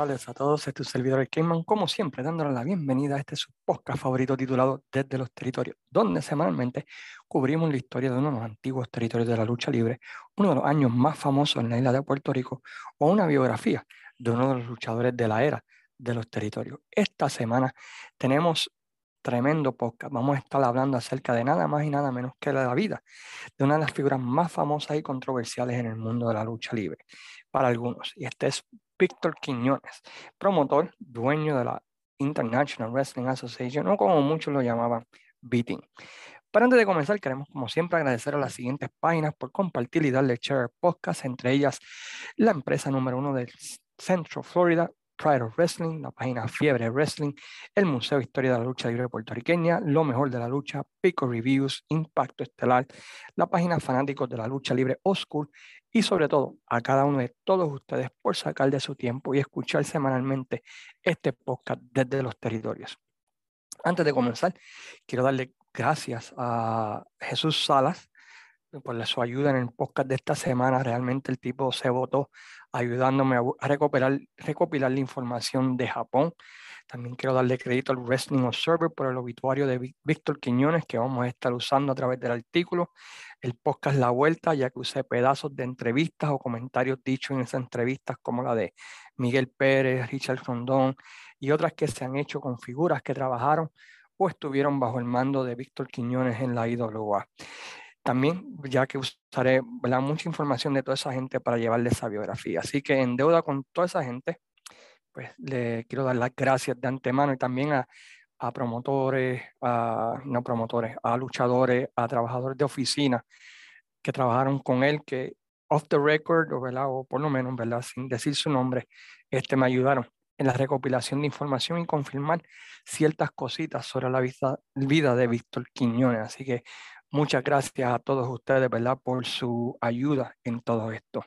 tardes a todos. Este es tu servidor, el como siempre, dándole la bienvenida a este su favorito titulado Desde los Territorios, donde semanalmente cubrimos la historia de uno de los antiguos territorios de la lucha libre, uno de los años más famosos en la isla de Puerto Rico, o una biografía de uno de los luchadores de la era de los territorios. Esta semana tenemos tremendo podcast. Vamos a estar hablando acerca de nada más y nada menos que la vida de una de las figuras más famosas y controversiales en el mundo de la lucha libre para algunos. Y este es Víctor Quiñones, promotor, dueño de la International Wrestling Association, o como muchos lo llamaban, Beating. Pero antes de comenzar, queremos como siempre agradecer a las siguientes páginas por compartir y darle share podcast, entre ellas la empresa número uno del Centro Florida, Pride of Wrestling, la página Fiebre Wrestling, el Museo de Historia de la Lucha Libre Puertorriqueña, Lo Mejor de la Lucha, Pico Reviews, Impacto Estelar, la página Fanáticos de la Lucha Libre Oscur y sobre todo a cada uno de todos ustedes por sacar de su tiempo y escuchar semanalmente este podcast desde los territorios. Antes de comenzar, quiero darle gracias a Jesús Salas por su ayuda en el podcast de esta semana. Realmente el tipo se votó ayudándome a, recopilar, recopilar la información de Japón. También quiero darle crédito al Wrestling Observer por el obituario de Víctor Quiñones que vamos a estar usando a través del artículo. El podcast La Vuelta, ya que usé pedazos de entrevistas o comentarios dichos en esas entrevistas, como la de Miguel Pérez, Richard Rondón y otras que se han hecho con figuras que trabajaron o estuvieron bajo el mando de Víctor Quiñones en la IWA. También, ya que usaré mucha información de toda esa gente para llevarle esa biografía. Así que en deuda con toda esa gente, pues le quiero dar las gracias de antemano y también a, a promotores, a, no promotores, a luchadores, a trabajadores de oficina que trabajaron con él, que off the record, o, ¿verdad? o por lo menos, ¿verdad? sin decir su nombre, este, me ayudaron en la recopilación de información y confirmar ciertas cositas sobre la vida, vida de Víctor Quiñones. Así que Muchas gracias a todos ustedes, ¿verdad?, por su ayuda en todo esto.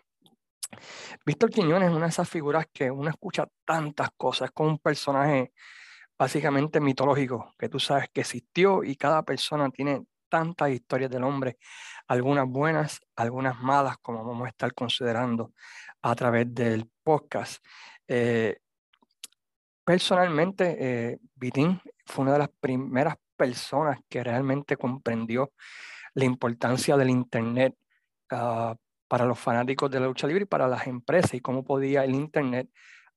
Víctor Quiñones es una de esas figuras que uno escucha tantas cosas, es como un personaje básicamente mitológico, que tú sabes que existió y cada persona tiene tantas historias del hombre, algunas buenas, algunas malas, como vamos a estar considerando a través del podcast. Eh, personalmente, eh, Vitín fue una de las primeras personas que realmente comprendió la importancia del Internet ah, para los fanáticos de la lucha libre y para las empresas y cómo podía el Internet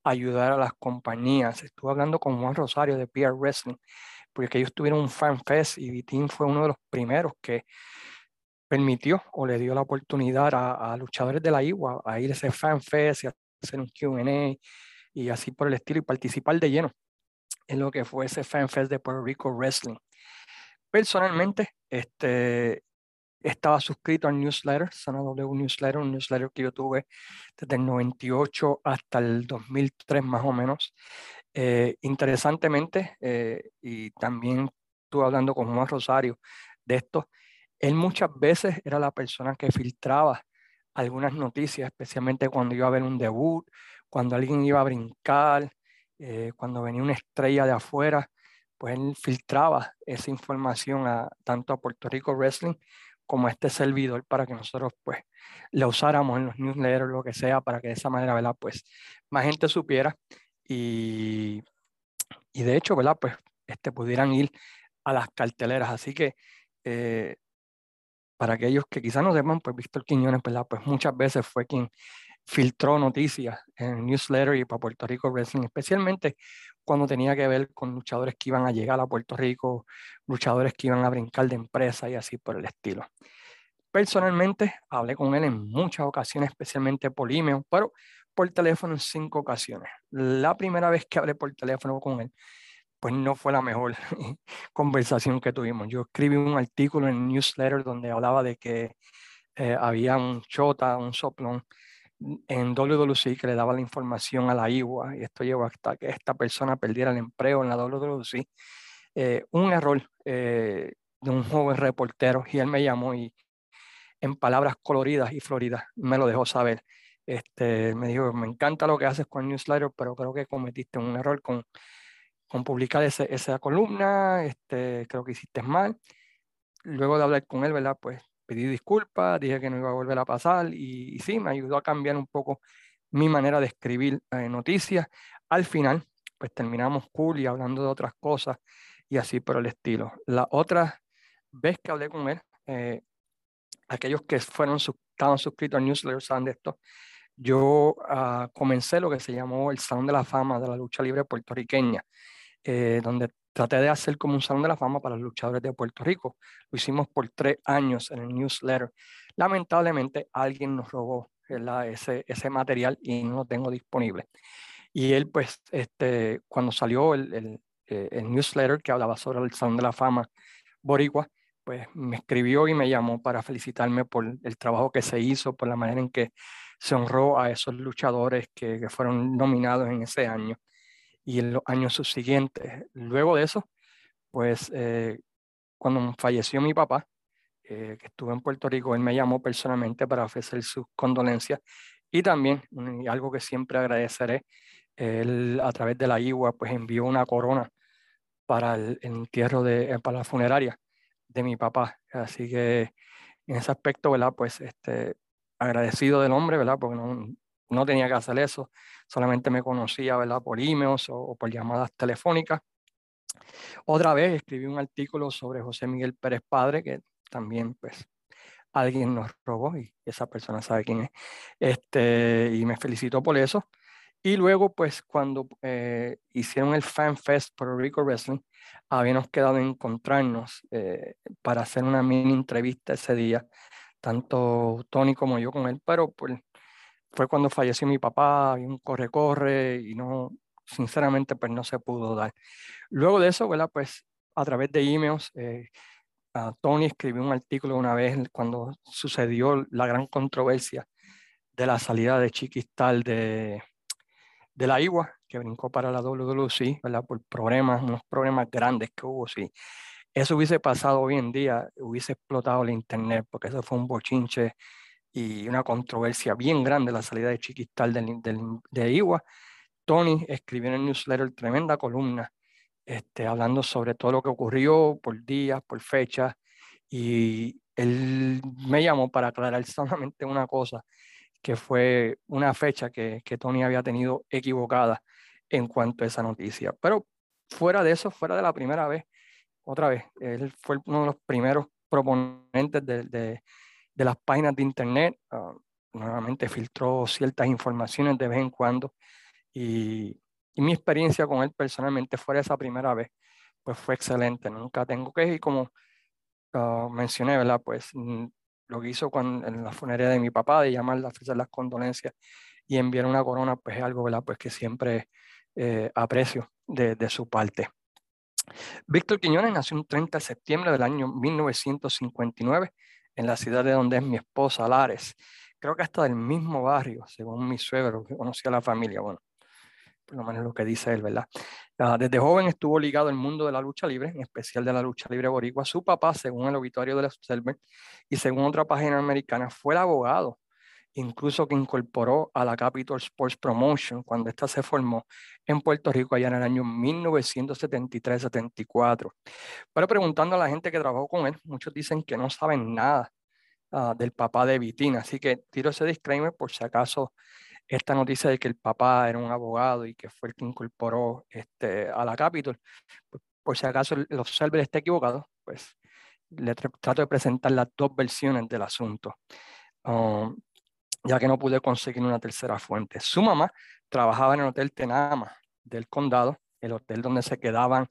ayudar a las compañías. Estuve hablando con Juan Rosario de PR Wrestling, porque ellos tuvieron un fan fest y Vitín fue uno de los primeros que permitió o le dio la oportunidad a, a luchadores de la IWA a ir a ese fan fest y hacer un QA y así por el estilo y participar de lleno en lo que fue ese fan fest de Puerto Rico Wrestling. Personalmente, este, estaba suscrito al newsletter, Zona W Newsletter, un newsletter que yo tuve desde el 98 hasta el 2003 más o menos. Eh, interesantemente, eh, y también estuve hablando con Juan Rosario de esto, él muchas veces era la persona que filtraba algunas noticias, especialmente cuando iba a haber un debut, cuando alguien iba a brincar, eh, cuando venía una estrella de afuera pues él filtraba esa información a, tanto a Puerto Rico Wrestling como a este servidor para que nosotros pues la usáramos en los newsletters, lo que sea, para que de esa manera, ¿verdad? Pues más gente supiera y, y de hecho, ¿verdad? Pues este, pudieran ir a las carteleras. Así que eh, para aquellos que quizás no sepan, pues Víctor Quiñones, ¿verdad? Pues muchas veces fue quien filtró noticias en el newsletter y para Puerto Rico Wrestling, especialmente cuando tenía que ver con luchadores que iban a llegar a Puerto Rico, luchadores que iban a brincar de empresa y así por el estilo. Personalmente hablé con él en muchas ocasiones, especialmente por email, pero por teléfono en cinco ocasiones. La primera vez que hablé por teléfono con él, pues no fue la mejor conversación que tuvimos. Yo escribí un artículo en el newsletter donde hablaba de que eh, había un chota, un soplón en WWC que le daba la información a la IWA y esto llevó hasta que esta persona perdiera el empleo en la WWC. Eh, un error eh, de un joven reportero y él me llamó y en palabras coloridas y floridas me lo dejó saber. Este, me dijo, me encanta lo que haces con el newsletter, pero creo que cometiste un error con, con publicar ese, esa columna, este, creo que hiciste mal. Luego de hablar con él, ¿verdad? Pues pedí disculpas, dije que no iba a volver a pasar y, sí, me ayudó a cambiar un poco mi manera de escribir eh, noticias. al final, pues terminamos cool y hablando de otras cosas y así por el estilo. La otra vez que hablé con él, eh, aquellos que fueron, estaban suscritos al newsletter saben de esto, yo uh, comencé lo que se llamó el Salón de la Fama de la lucha libre puertorriqueña, eh, donde traté de hacer como un Salón de la Fama para los luchadores de Puerto Rico. Lo hicimos por tres años en el newsletter. Lamentablemente alguien nos robó ese, ese material y no lo tengo disponible. Y él, pues, este, cuando salió el, el, eh, el newsletter que hablaba sobre el Salón de la Fama Boricua, pues me escribió y me llamó para felicitarme por el trabajo que se hizo, por la manera en que se honró a esos luchadores que, que fueron nominados en ese año y en los años subsiguientes. Luego de eso, pues eh, cuando falleció mi papá, eh, que estuvo en Puerto Rico, él me llamó personalmente para ofrecer sus condolencias y también, y algo que siempre agradeceré, él a través de la IWA pues envió una corona para el, entierro de, eh, para la funeraria de mi papá. Así que en ese aspecto, ¿verdad? Pues este, agradecido del hombre, ¿verdad? Porque no, no tenía que hacer eso, solamente me conocía, ¿verdad? Por emails o, por llamadas telefónicas. Otra vez escribí un artículo sobre José Miguel Pérez Padre, que también, pues, alguien nos robó y esa persona sabe quién es. Este, y me felicitó por eso. Y luego, pues, cuando eh, hicieron el Fan Fest Puerto Rico Wrestling, habíamos quedado en encontrarnos eh, para hacer una mini entrevista ese día, tanto Tony como yo con él, pero pues fue cuando falleció mi papá, y un corre-corre, y no, sinceramente, pues no se pudo dar. Luego de eso, ¿verdad? Pues a través de emails, eh, Tony escribió un artículo una vez cuando sucedió la gran controversia de la salida de Chiquistal de, de la IWA, que brincó para la WWC, ¿verdad? Por problemas, unos problemas grandes que hubo, sí. Eso hubiese pasado hoy en día, hubiese explotado el Internet, porque eso fue un bochinche y una controversia bien grande la salida de Chiquistal de IWA. Tony escribió en el newsletter tremenda columna este, hablando sobre todo lo que ocurrió por días, por fechas, y él me llamó para aclarar solamente una cosa, que fue una fecha que, que Tony había tenido equivocada en cuanto a esa noticia. Pero fuera de eso, fuera de la primera vez, otra vez, él fue uno de los primeros proponentes de, de, de las páginas de Internet. Uh, nuevamente filtró ciertas informaciones de vez en cuando y y mi experiencia con él personalmente fuera esa primera vez, pues fue excelente. Nunca tengo que y como uh, mencioné, ¿verdad? Pues mm, lo que hizo con, en la funeraria de mi papá, de llamar, a ofrecer las condolencias y enviar una corona, pues es algo, ¿verdad? Pues que siempre eh, aprecio de, de su parte. Víctor Quiñones nació un 30 de septiembre del año 1959 en la ciudad de donde es mi esposa, Lares. Creo que hasta del mismo barrio, según mi suegro, que conocía la familia. Bueno, por lo menos lo que dice él, ¿verdad? Ah, desde joven estuvo ligado al mundo de la lucha libre, en especial de la lucha libre boricua. Su papá, según el obituario de la Observer y según otra página americana, fue el abogado, incluso que incorporó a la Capital Sports Promotion cuando ésta se formó en Puerto Rico allá en el año 1973-74. Pero preguntando a la gente que trabajó con él, muchos dicen que no saben nada ah, del papá de Vitina, así que tiro ese disclaimer por si acaso esta noticia de que el papá era un abogado y que fue el que incorporó este, a la Capitol, pues, por si acaso el observer está equivocado, pues le trato de presentar las dos versiones del asunto, um, ya que no pude conseguir una tercera fuente. Su mamá trabajaba en el Hotel Tenama del condado, el hotel donde se quedaban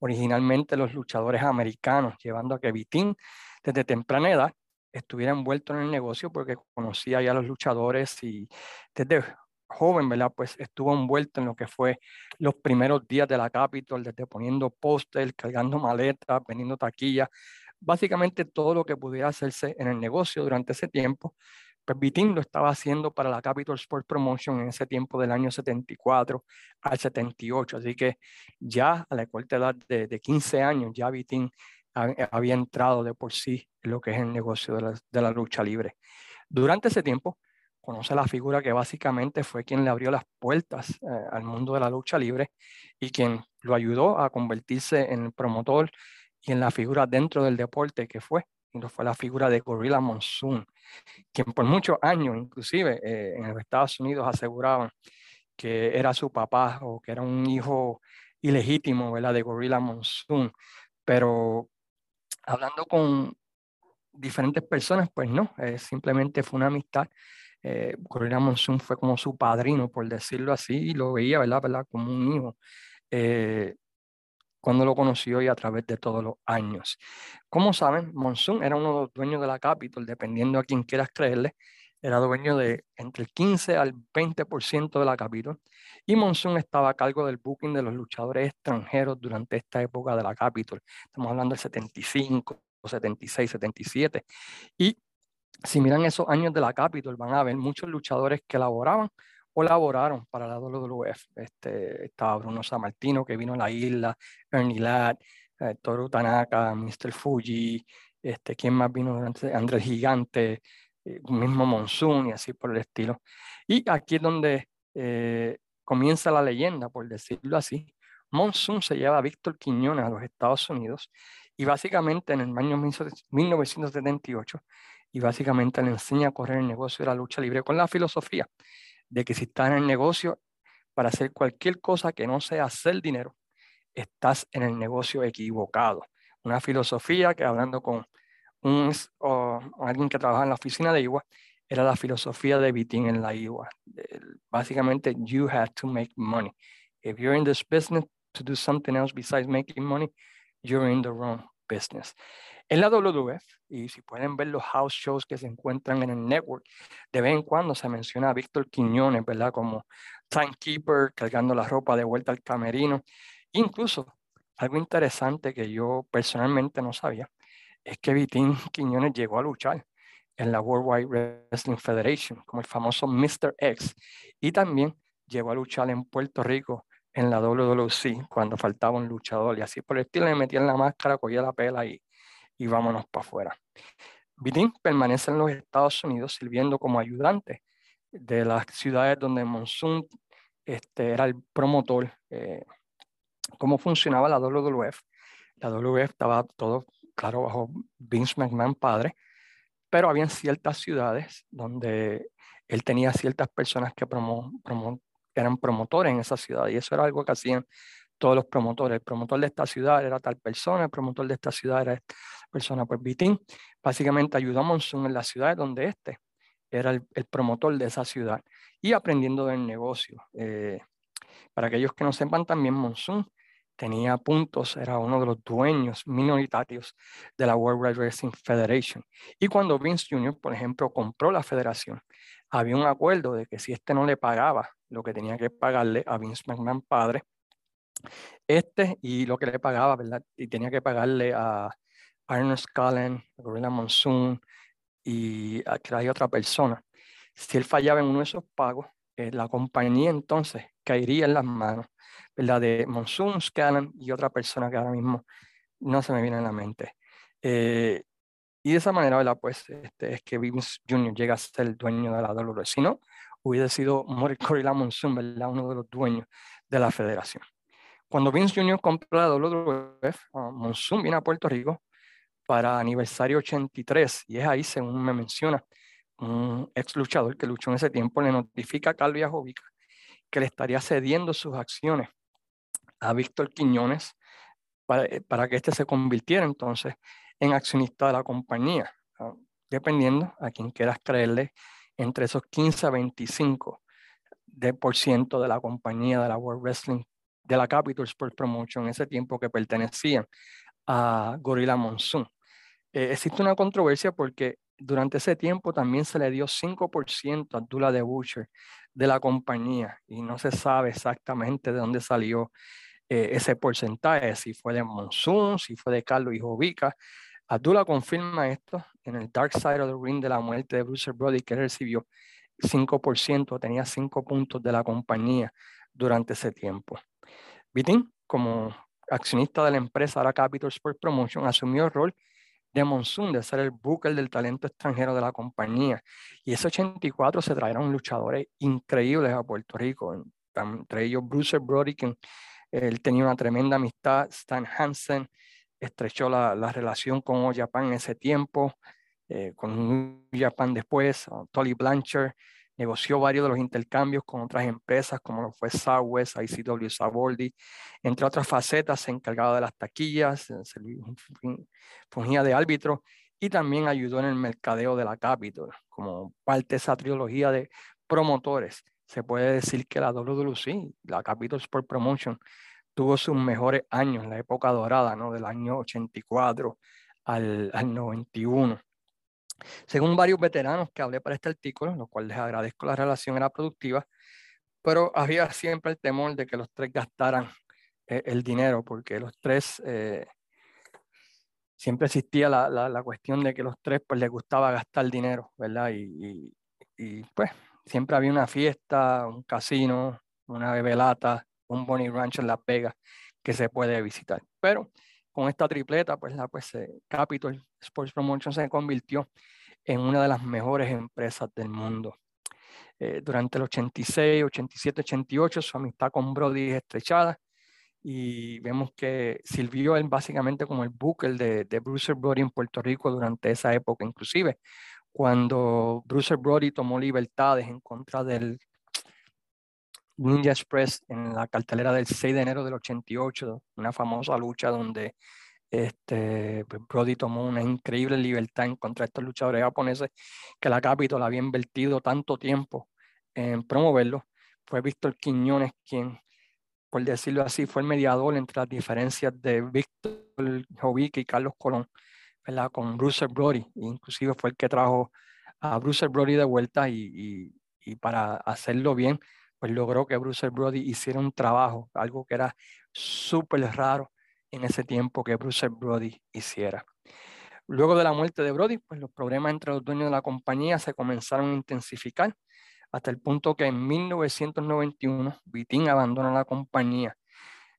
originalmente los luchadores americanos, llevando a que Vitín desde temprana edad estuviera envuelto en el negocio porque conocía ya a los luchadores y desde joven, ¿verdad? Pues estuvo envuelto en lo que fue los primeros días de la Capitol, desde poniendo póster, cargando maletas, vendiendo taquillas, básicamente todo lo que pudiera hacerse en el negocio durante ese tiempo. Pues Vitín lo estaba haciendo para la Capitol Sports Promotion en ese tiempo del año 74 al 78, así que ya a la corta edad de, de 15 años, ya Vitín había entrado de por sí en lo que es el negocio de la, lucha libre. Durante ese tiempo, conoce la figura que básicamente fue quien le abrió las puertas eh, al mundo de la lucha libre y quien lo ayudó a convertirse en promotor y en la figura dentro del deporte que fue, fue la figura de Gorilla Monsoon, quien por muchos años, inclusive eh, en los Estados Unidos, aseguraban que era su papá o que era un hijo ilegítimo, ¿verdad? De Gorilla Monsoon. Pero hablando con diferentes personas, pues no, simplemente fue una amistad. Eh, Gorilla Monsoon fue como su padrino, por decirlo así, y lo veía, ¿verdad? ¿verdad? Como un hijo. Eh, cuando lo conoció y a través de todos los años. Como saben, Monsoon era uno de los dueños de la Capitol, dependiendo a quien quieras creerle, era dueño de entre el 15 al 20% de la Capitol y Monsoon estaba a cargo del booking de los luchadores extranjeros durante esta época de la Capitol. Estamos hablando del 75, 76, 77. Y si miran esos años de la Capitol, van a ver muchos luchadores que laboraban colaboraron para la WWF. Este, estaba Bruno Sammartino, que vino a la isla, Ernie Ladd, eh, Toru Tanaka, Mr. Fuji, este, ¿quién más vino durante? Andrés Gigante, eh, mismo Monsoon y así por el estilo. Y aquí es donde eh, comienza la leyenda, por decirlo así. Monsoon se lleva a Víctor Quiñones a los Estados Unidos y básicamente en el año 1978 y básicamente le enseña a correr el negocio de la lucha libre con la filosofía de que si estás en el negocio para hacer cualquier cosa que no sea hacer dinero, estás en el negocio equivocado. Una filosofía que hablando con un, alguien que trabaja en la oficina de IWA, era la filosofía de Vitín en la IWA. Básicamente, you have to make money. If you're in this business to do something else besides making money, you're in the wrong business. En la WWF, y si pueden ver los house shows que se encuentran en el network, de vez en cuando se menciona a Víctor Quiñones, ¿verdad? Como timekeeper, cargando la ropa de vuelta al camerino. Incluso, algo interesante que yo personalmente no sabía, es que Vitín Quiñones llegó a luchar en la World Wide Wrestling Federation, como el famoso Mr. X, y también llegó a luchar en Puerto Rico en la WWC cuando faltaba un luchador y así por el estilo le metían la máscara, cogía la pela y y vámonos para afuera. Vitín permanece en los Estados Unidos sirviendo como ayudante de las ciudades donde Monsoon este, era el promotor. Eh, cómo funcionaba la WWF. La WWF estaba todo, claro, bajo Vince McMahon padre, pero había ciertas ciudades donde él tenía ciertas personas que promo, eran promotores en esa ciudad y eso era algo que hacían todos los promotores. El promotor de esta ciudad era tal persona, el promotor de esta ciudad era persona. Pues Vitín básicamente ayudó a Monsoon en la ciudad donde este era el, promotor de esa ciudad y aprendiendo del negocio. Eh, para aquellos que no sepan también, Monsoon tenía puntos, era uno de los dueños minoritarios de la World Wide Wrestling Federation. Y cuando Vince Jr., por ejemplo, compró la federación, había un acuerdo de que si este no le pagaba lo que tenía que pagarle a Vince McMahon padre, este y lo que le pagaba, ¿verdad? Y tenía que pagarle a Arnold Cullen, Gorilla Monsoon y a que hay otra persona. Si él fallaba en uno de esos pagos, eh, la compañía entonces caería en las manos, ¿verdad? De Monsoon, Scallan y otra persona que ahora mismo no se me viene a la mente. Eh, y de esa manera, ¿verdad? Pues este, es que Vince Jr. llega a ser el dueño de la WWE. Si no, hubiera sido Gorilla Monsoon, ¿verdad? Uno de los dueños de la federación. Cuando Vince Jr. compró la WWF, uh, Monsoon viene a Puerto Rico para aniversario 83 y es ahí, según me menciona, un ex luchador que luchó en ese tiempo le notifica a Calvia Jovica que le estaría cediendo sus acciones a Víctor Quiñones para, eh, para que éste se convirtiera entonces en accionista de la compañía, dependiendo a quien quieras creerle entre esos 15 a 25 de por ciento de la compañía de la World Wrestling de la Capital Sports Promotion en ese tiempo que pertenecían a Gorilla Monsoon. Eh, existe una controversia porque durante ese tiempo también se le dio 5% a Dula de Butcher de la compañía y no se sabe exactamente de dónde salió eh, ese porcentaje, si fue de Monsoon, si fue de Carlos y Jovica. Abdullah confirma esto en el Dark Side of the Ring de la muerte de Bruce Brody, que recibió 5%, tenía 5 puntos de la compañía durante ese tiempo. Vitín, como accionista de la empresa Ara Capital Sports Promotion, asumió el rol de Monsoon de ser el booker del talento extranjero de la compañía. Y ese 84 se trajeron luchadores increíbles a Puerto Rico, entre ellos Bruce Brody, que él tenía una tremenda amistad, Stan Hansen estrechó la, la relación con Japan en ese tiempo, eh, con New Japan después, Tolly Blanchard, negoció varios de los intercambios con otras empresas como lo fue Southwest, ICW, Saboldi, entre otras facetas, se encargaba de las taquillas, fungía de árbitro y también ayudó en el mercadeo de la Capitol, como parte de esa trilogía de promotores. Se puede decir que la WWC, la Capitol Sport Promotion, tuvo sus mejores años la época dorada, ¿no? del año 84 al, al 91. Según varios veteranos que hablé para este artículo, lo cual les agradezco, la relación era productiva, pero había siempre el temor de que los tres gastaran eh, el dinero, porque los tres, eh, siempre existía la, la, cuestión de que los tres pues les gustaba gastar dinero, ¿verdad? Y, y, pues siempre había una fiesta, un casino, una bebelata, un Bonnie Ranch en Las Vegas que se puede visitar. Pero con esta tripleta, pues la pues, eh, Capital Sports Promotion se convirtió en una de las mejores empresas del mundo. Eh, durante el 86, 87, 88, su amistad con Brody es estrechada y vemos que sirvió él básicamente como el booker de, de Bruce Brody en Puerto Rico durante esa época, inclusive cuando Bruce Brody tomó libertades en contra del Ninja Express en la cartelera del 6 de enero del 88, una famosa lucha donde este, pues, Brody tomó una increíble libertad en contra de estos luchadores japoneses que la Capitol había invertido tanto tiempo en promoverlo. Fue Víctor Quiñones quien, por decirlo así, fue el mediador entre las diferencias de Víctor Jovic y Carlos Colón, ¿verdad? con Bruce Brody. Inclusive fue el que trajo a Bruce Brody de vuelta y, y, para hacerlo bien, pues logró que Bruce Brody hiciera un trabajo, algo que era súper raro en ese tiempo que Bruce Brody hiciera. Luego de la muerte de Brody, pues los problemas entre los dueños de la compañía se comenzaron a intensificar hasta el punto que en 1991 Vitín abandona la compañía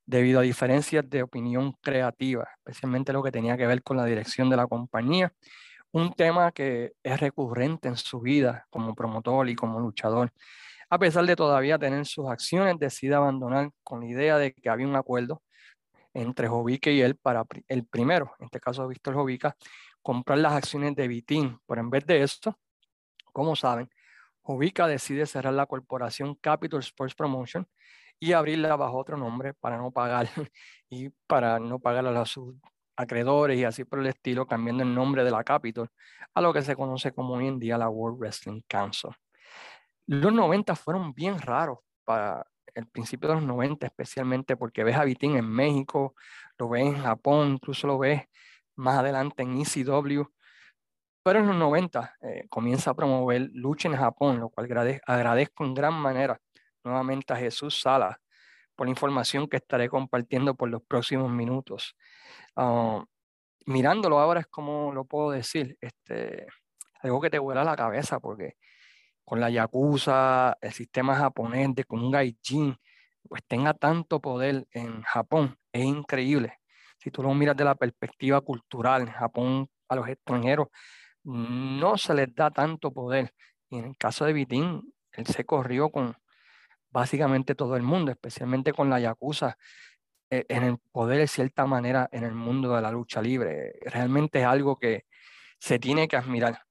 debido a diferencias de opinión creativa, especialmente lo que tenía que ver con la dirección de la compañía, un tema que es recurrente en su vida como promotor y como luchador. A pesar de todavía tener sus acciones, decide abandonar con la idea de que había un acuerdo entre Jovica y él para el primero, en este caso Víctor Jovica, comprar las acciones de Vitín. Pero en vez de esto, como saben, Jovica decide cerrar la corporación Capital Sports Promotion y abrirla bajo otro nombre para no pagar y para no pagar a sus acreedores y así por el estilo, cambiando el nombre de la Capital a lo que se conoce como hoy en día la World Wrestling Council. Los 90 fueron bien raros para el principio de los 90, especialmente porque ves a Vitín en México, lo ves en Japón, incluso lo ves más adelante en ECW. Pero en los 90 eh, comienza a promover lucha en Japón, lo cual agradezco en gran manera nuevamente a Jesús Sala por la información que estaré compartiendo por los próximos minutos. Ah, mirándolo ahora es como lo puedo decir, este, algo que te vuela la cabeza porque con la Yakuza, el sistema japonés de un Gaijin, pues tenga tanto poder en Japón, es increíble. Si tú lo miras de la perspectiva cultural, en Japón a los extranjeros no se les da tanto poder. Y en el caso de Vitín, él se corrió con básicamente todo el mundo, especialmente con la Yakuza, eh, en el poder de cierta manera en el mundo de la lucha libre. Realmente es algo que, se tiene que admirar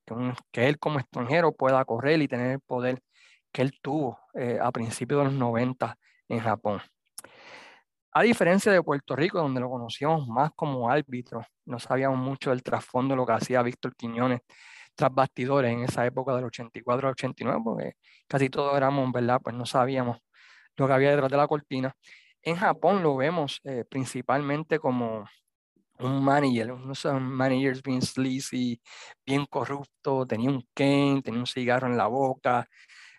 que, él como extranjero pueda correr y tener el poder que él tuvo eh, a principios de los 90 en Japón. A diferencia de Puerto Rico, donde lo conocíamos más como árbitro, no sabíamos mucho del trasfondo de lo que hacía Víctor Quiñones tras bastidores en esa época del 84 al 89, porque casi todos éramos, ¿verdad? Pues no sabíamos lo que había detrás de la cortina. En Japón lo vemos eh, principalmente como un manager, unos managers bien sleazy, bien corrupto, tenía un cane, tenía un cigarro en la boca.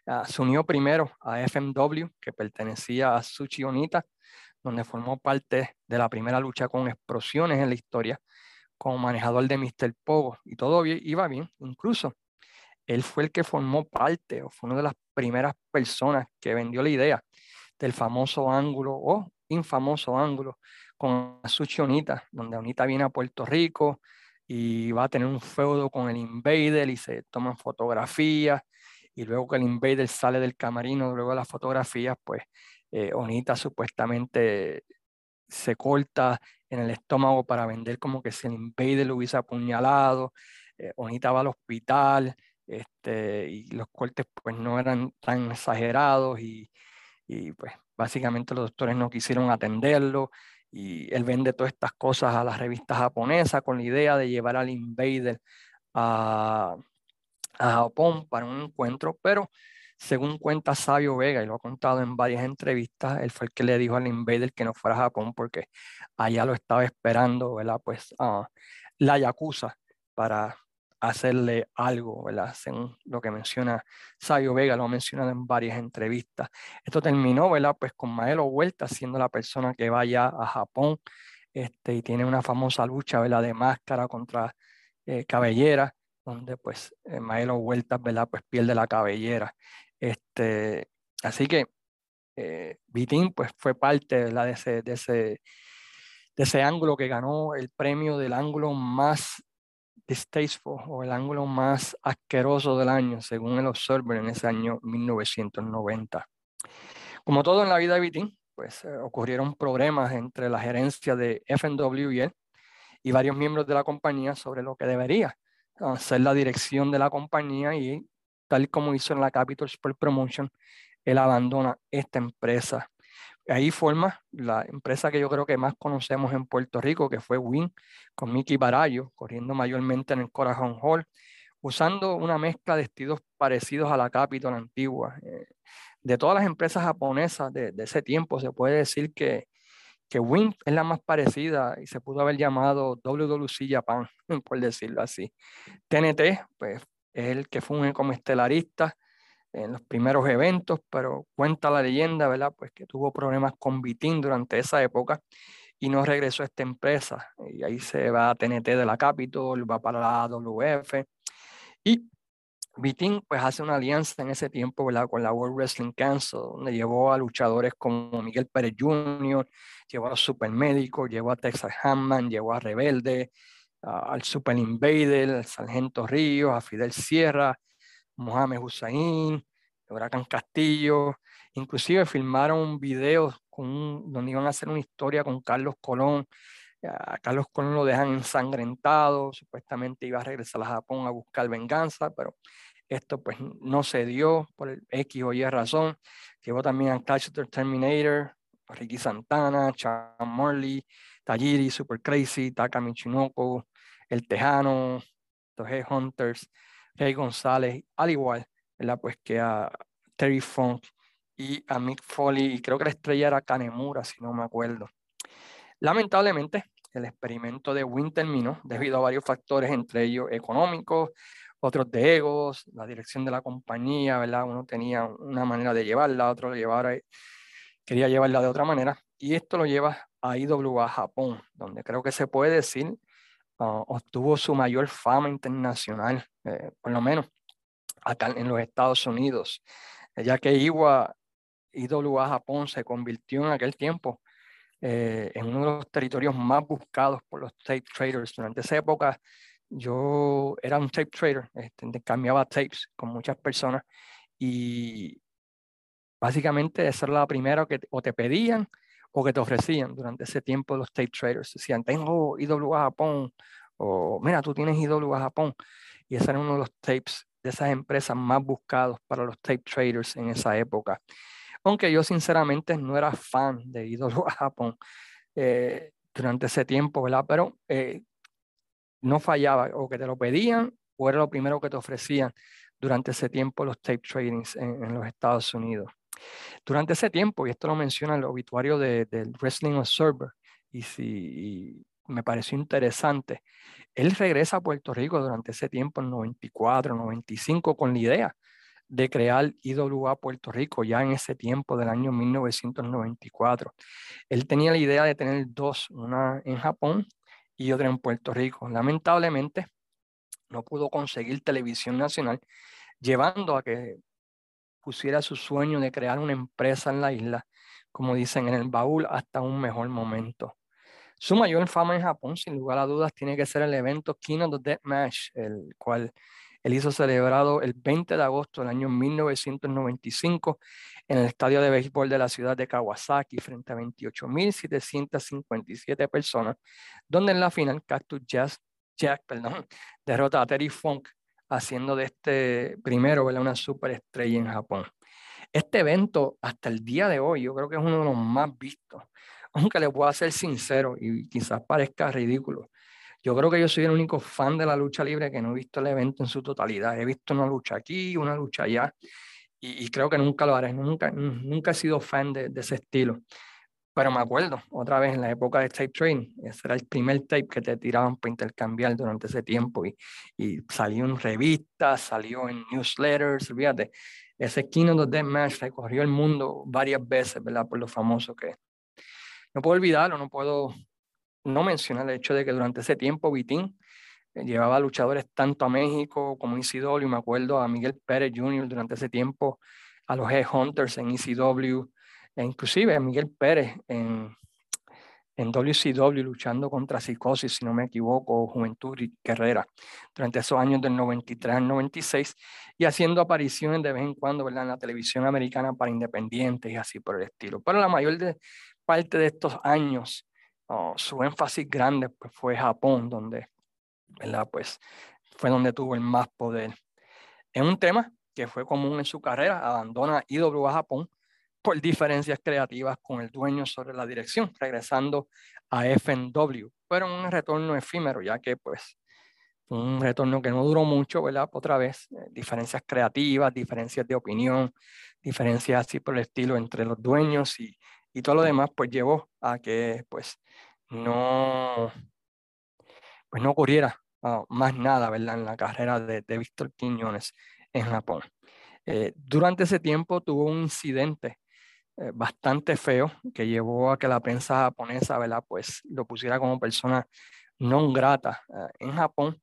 Uh, se unió primero a FMW, que pertenecía a Suchi Onita, donde formó parte de la primera lucha con explosiones en la historia, como manejador de Mr. Pogo, y todo iba bien. Incluso él fue el que formó parte, o fue una de las primeras personas que vendió la idea del famoso ángulo o infamoso ángulo con Suchi Onita, donde Onita viene a Puerto Rico y va a tener un feudo con el Invader y se toman fotografías y luego que el Invader sale del camarino, luego de las fotografías, pues eh, Onita supuestamente se corta en el estómago para vender como que si el Invader lo hubiese apuñalado, eh, Onita va al hospital este, y los cortes pues no eran tan exagerados y, y pues básicamente los doctores no quisieron atenderlo y él vende todas estas cosas a las revistas japonesas con la idea de llevar al Invader a, a Japón para un encuentro, pero según cuenta Sabio Vega, y lo ha contado en varias entrevistas, él fue el que le dijo al Invader que no fuera a Japón porque allá lo estaba esperando, ¿verdad? Pues uh, la Yakuza para hacerle algo, ¿verdad? Según lo que menciona Sabio Vega, lo ha mencionado en varias entrevistas. Esto terminó, ¿verdad? Pues con Maelo Huerta siendo la persona que vaya a Japón este, y tiene una famosa lucha, ¿verdad? De máscara contra eh, cabellera, donde pues eh, Maelo Huertas, ¿verdad? Pues pierde la cabellera. Este, así que eh, pues fue parte ¿verdad? De, ese, de, ese, de ese ángulo que ganó el premio del ángulo más distasteful o el ángulo más asqueroso del año, según el Observer en ese año 1990. Como todo en la vida de Vitín, pues eh, ocurrieron problemas entre la gerencia de FNW y él y varios miembros de la compañía sobre lo que debería ser la dirección de la compañía y tal como hizo en la Capital Sport Promotion, él abandona esta empresa. Ahí forma la empresa que yo creo que más conocemos en Puerto Rico, que fue Win, con Mickey Barallo, corriendo mayormente en el Corazón Hall, usando una mezcla de estilos parecidos a la Capital antigua. Eh, de todas las empresas japonesas de, de, ese tiempo, se puede decir que, que Win es la más parecida y se pudo haber llamado WWC Japan, por decirlo así. TNT, pues es el que funge como estelarista en los primeros eventos, pero cuenta la leyenda, ¿verdad? Pues que tuvo problemas con Vitín durante esa época y no regresó a esta empresa. Y ahí se va a TNT de la Capitol, va para la WF. Y Vitín pues hace una alianza en ese tiempo, ¿verdad? Con la World Wrestling Council, donde llevó a luchadores como Miguel Pérez Jr., llevó a los Supermédicos, llevó a Texas Hammond, llevó a Rebelde, al Super Invader, al Sargento Ríos, a Fidel Sierra, Mohamed Hussein, Huracán Castillo, inclusive filmaron un video donde iban a hacer una historia con Carlos Colón. A Carlos Colón lo dejan ensangrentado, supuestamente iba a regresar a Japón a buscar venganza, pero esto pues no se dio por el X o Y razón. Llevó también a Clash Terminator, Ricky Santana, Chan Morley, Tajiri, Super Crazy, Taka Michinoku, El Tejano, los Hunters, Rey González, al igual, ¿verdad? Pues que a Terry Funk y a Mick Foley, y creo que la estrella era Kanemura, si no me acuerdo. Lamentablemente, el experimento de Win terminó debido a varios factores, entre ellos económicos, otros de egos, la dirección de la compañía, ¿verdad? Uno tenía una manera de llevarla, otro llevara, quería llevarla de otra manera, y esto lo lleva a IWA Japón, donde creo que se puede decir uh, obtuvo su mayor fama internacional, eh, por lo menos acá en los Estados Unidos, ya que IWA, IWA Japón se convirtió en aquel tiempo eh, en uno de los territorios más buscados por los tape traders. Durante esa época yo era un tape trader, este, cambiaba tapes con muchas personas y básicamente esa la primera que o te pedían o que te ofrecían durante ese tiempo los tape traders. Decían, tengo IWA Japón, o mira, tú tienes IWA Japón. Y ese era uno de los tapes de esas empresas más buscados para los tape traders en esa época. Aunque yo sinceramente no era fan de IWA Japón eh, durante ese tiempo, ¿verdad? Pero eh, no fallaba, o que te lo pedían, o era lo primero que te ofrecían durante ese tiempo los tape tradings en los Estados Unidos. Durante ese tiempo, y esto lo menciona el obituario del Wrestling Observer, y, si, me pareció interesante, él regresa a Puerto Rico durante ese tiempo, en 94, 95, con la idea de crear IWA Puerto Rico ya en ese tiempo del año 1994. Él tenía la idea de tener dos, una en Japón y otra en Puerto Rico. Lamentablemente, no pudo conseguir televisión nacional, llevando a que pusiera su sueño de crear una empresa en la isla, como dicen en el baúl, hasta un mejor momento. Su mayor fama en Japón, sin lugar a dudas, tiene que ser el evento King of the Dead Match, el cual él hizo celebrado el 20 de agosto del año 1995 en el estadio de béisbol de la ciudad de Kawasaki frente a 28.757 personas, donde en la final Cactus Jazz, Jack perdón, derrota a Terry Funk haciendo de este primero una superestrella en Japón. Este evento, hasta el día de hoy, yo creo que es uno de los más vistos, aunque le puedo ser sincero y quizás parezca ridículo. Yo creo que yo soy el único fan de la lucha libre que no he visto el evento en su totalidad. He visto una lucha aquí, una lucha allá, y, creo que nunca lo haré. Nunca, nunca he sido fan de, ese estilo. Pero me acuerdo, otra vez en la época de Tape Train, ese era el primer tape que te tiraban para intercambiar durante ese tiempo y, y salió en revistas, salió en newsletters, fíjate, ese Kingdom of Deathmatch recorrió el mundo varias veces, ¿verdad? Por lo famoso que No puedo olvidarlo, no puedo no mencionar el hecho de que durante ese tiempo Vitín eh, llevaba luchadores tanto a México como en ECW, me acuerdo a Miguel Pérez Jr. durante ese tiempo, a los Hunters en ECW, e inclusive a Miguel Pérez en, en WCW luchando contra Psicosis, si no me equivoco, Juventud y Guerrera, durante esos años del 93 al 96, y haciendo apariciones de vez en cuando ¿verdad? en la televisión americana para independientes y así por el estilo. Pero la mayor parte de estos años, su énfasis grande pues, fue Japón, donde ¿verdad? Pues, fue donde tuvo el más poder. En un tema que fue común en su carrera, abandona IWA Japón por diferencias creativas con el dueño sobre la dirección, regresando a FNW, pero un retorno efímero, ya que pues un retorno que no duró mucho, ¿verdad? Otra vez, eh, diferencias creativas, diferencias de opinión, diferencias así por el estilo entre los dueños y, y todo lo demás, pues llevó a que pues no, pues no ocurriera ah, más nada, ¿verdad? En la carrera de, de Víctor Quiñones en Japón. Eh, durante ese tiempo tuvo un incidente eh, bastante feo que llevó a que la prensa japonesa, ¿verdad? Pues lo pusiera como persona no grata. Eh, en Japón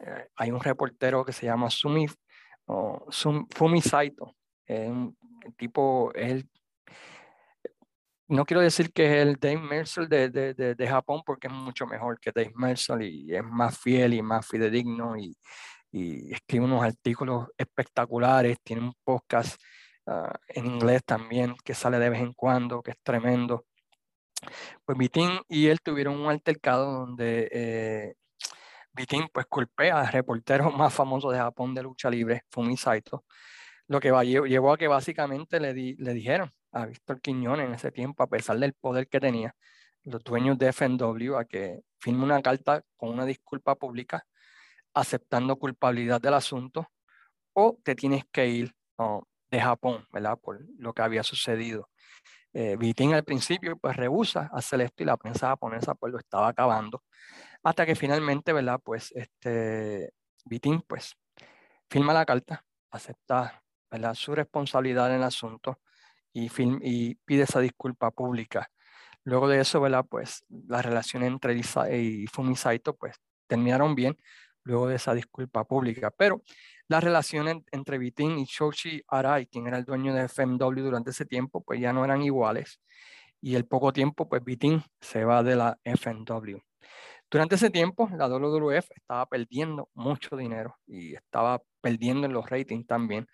eh, hay un reportero que se llama Sumi, Fumi Saito. un tipo, él, no quiero decir que es el Dave Mercer de, de, de, de, Japón porque es mucho mejor que Dave Mercer y es más fiel y más fidedigno y, y escribe unos artículos espectaculares, tiene un podcast Ah, en inglés también, que sale de vez en cuando, que es tremendo. Pues Vitín y él tuvieron un altercado donde eh, Vitín pues golpea al reportero más famoso de Japón de lucha libre, Fumi Saito, lo que llevó a que básicamente le, le dijeron a Víctor Quiñones en ese tiempo, a pesar del poder que tenía, los dueños de FNW, a que firme una carta con una disculpa pública aceptando culpabilidad del asunto o te tienes que ir de Japón, ¿verdad? Por lo que había sucedido. Eh, Vitín al principio pues rehúsa hacer esto y la prensa japonesa pues lo estaba acabando. Hasta que finalmente, ¿verdad? Pues este, Vitín pues firma la carta, acepta ¿verdad? su responsabilidad en el asunto y, pide esa disculpa pública. Luego de eso, ¿verdad? Pues las relaciones entre Lisa y Fumisaito pues terminaron bien luego de esa disculpa pública. Pero las relaciones entre Vitín y Shoshi Arai, quien era el dueño de FMW durante ese tiempo, pues ya no eran iguales. Y el poco tiempo, pues Vitín se va de la FMW. Durante ese tiempo, la WWF estaba perdiendo mucho dinero y estaba perdiendo en los ratings también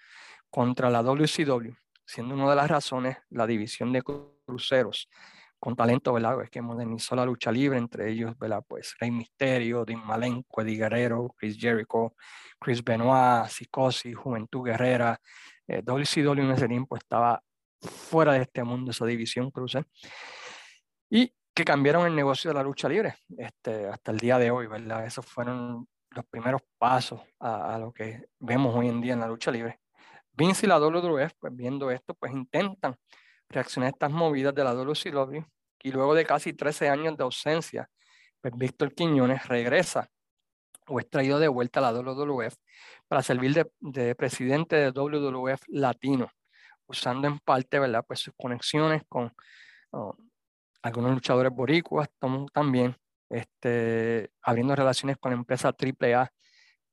contra la WCW, siendo una de las razones la división de cruceros con talento, ¿verdad? Es que modernizó la lucha libre, entre ellos, ¿verdad? Pues Rey Misterio, Dean Malenko, Eddie Guerrero, Chris Jericho, Chris Benoit, Psicosis, Juventud Guerrera. Eh, WCW en ese tiempo estaba fuera de este mundo, esa división cruce. Y que cambiaron el negocio de la lucha libre este, hasta el día de hoy, ¿verdad? Esos fueron los primeros pasos a, lo que vemos hoy en día en la lucha libre. Vince y la WWF, pues viendo esto, pues intentan reaccionar a estas movidas de la WCW y luego de casi 13 años de ausencia, pues Víctor Quiñones regresa o es traído de vuelta a la WWF para servir de, de presidente de WWF Latino, usando en parte, ¿verdad? Pues sus conexiones con algunos luchadores boricuas también, este, abriendo relaciones con la empresa AAA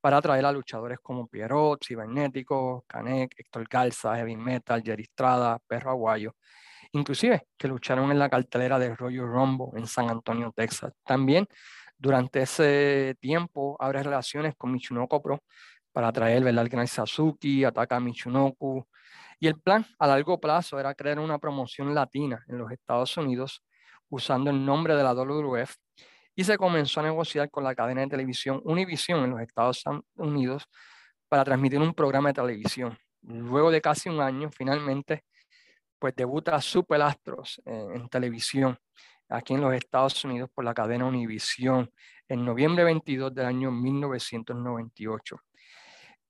para atraer a luchadores como Pierrot, Cibernético, Canek, Héctor Garza, Heavy Metal, Jerry Estrada, Perro Aguayo, inclusive que lucharon en la cartelera de Royal Rumble en San Antonio, Texas. También durante ese tiempo abre relaciones con Michunoko Pro para atraer al gran Sasuki, ataca a Michunoku. Y el plan a largo plazo era crear una promoción latina en los Estados Unidos usando el nombre de la WWF y se comenzó a negociar con la cadena de televisión Univision en los Estados Unidos para transmitir un programa de televisión. Luego de casi un año, finalmente, pues debuta Super Astros en televisión aquí en los Estados Unidos por la cadena Univision en noviembre 22 del año 1998.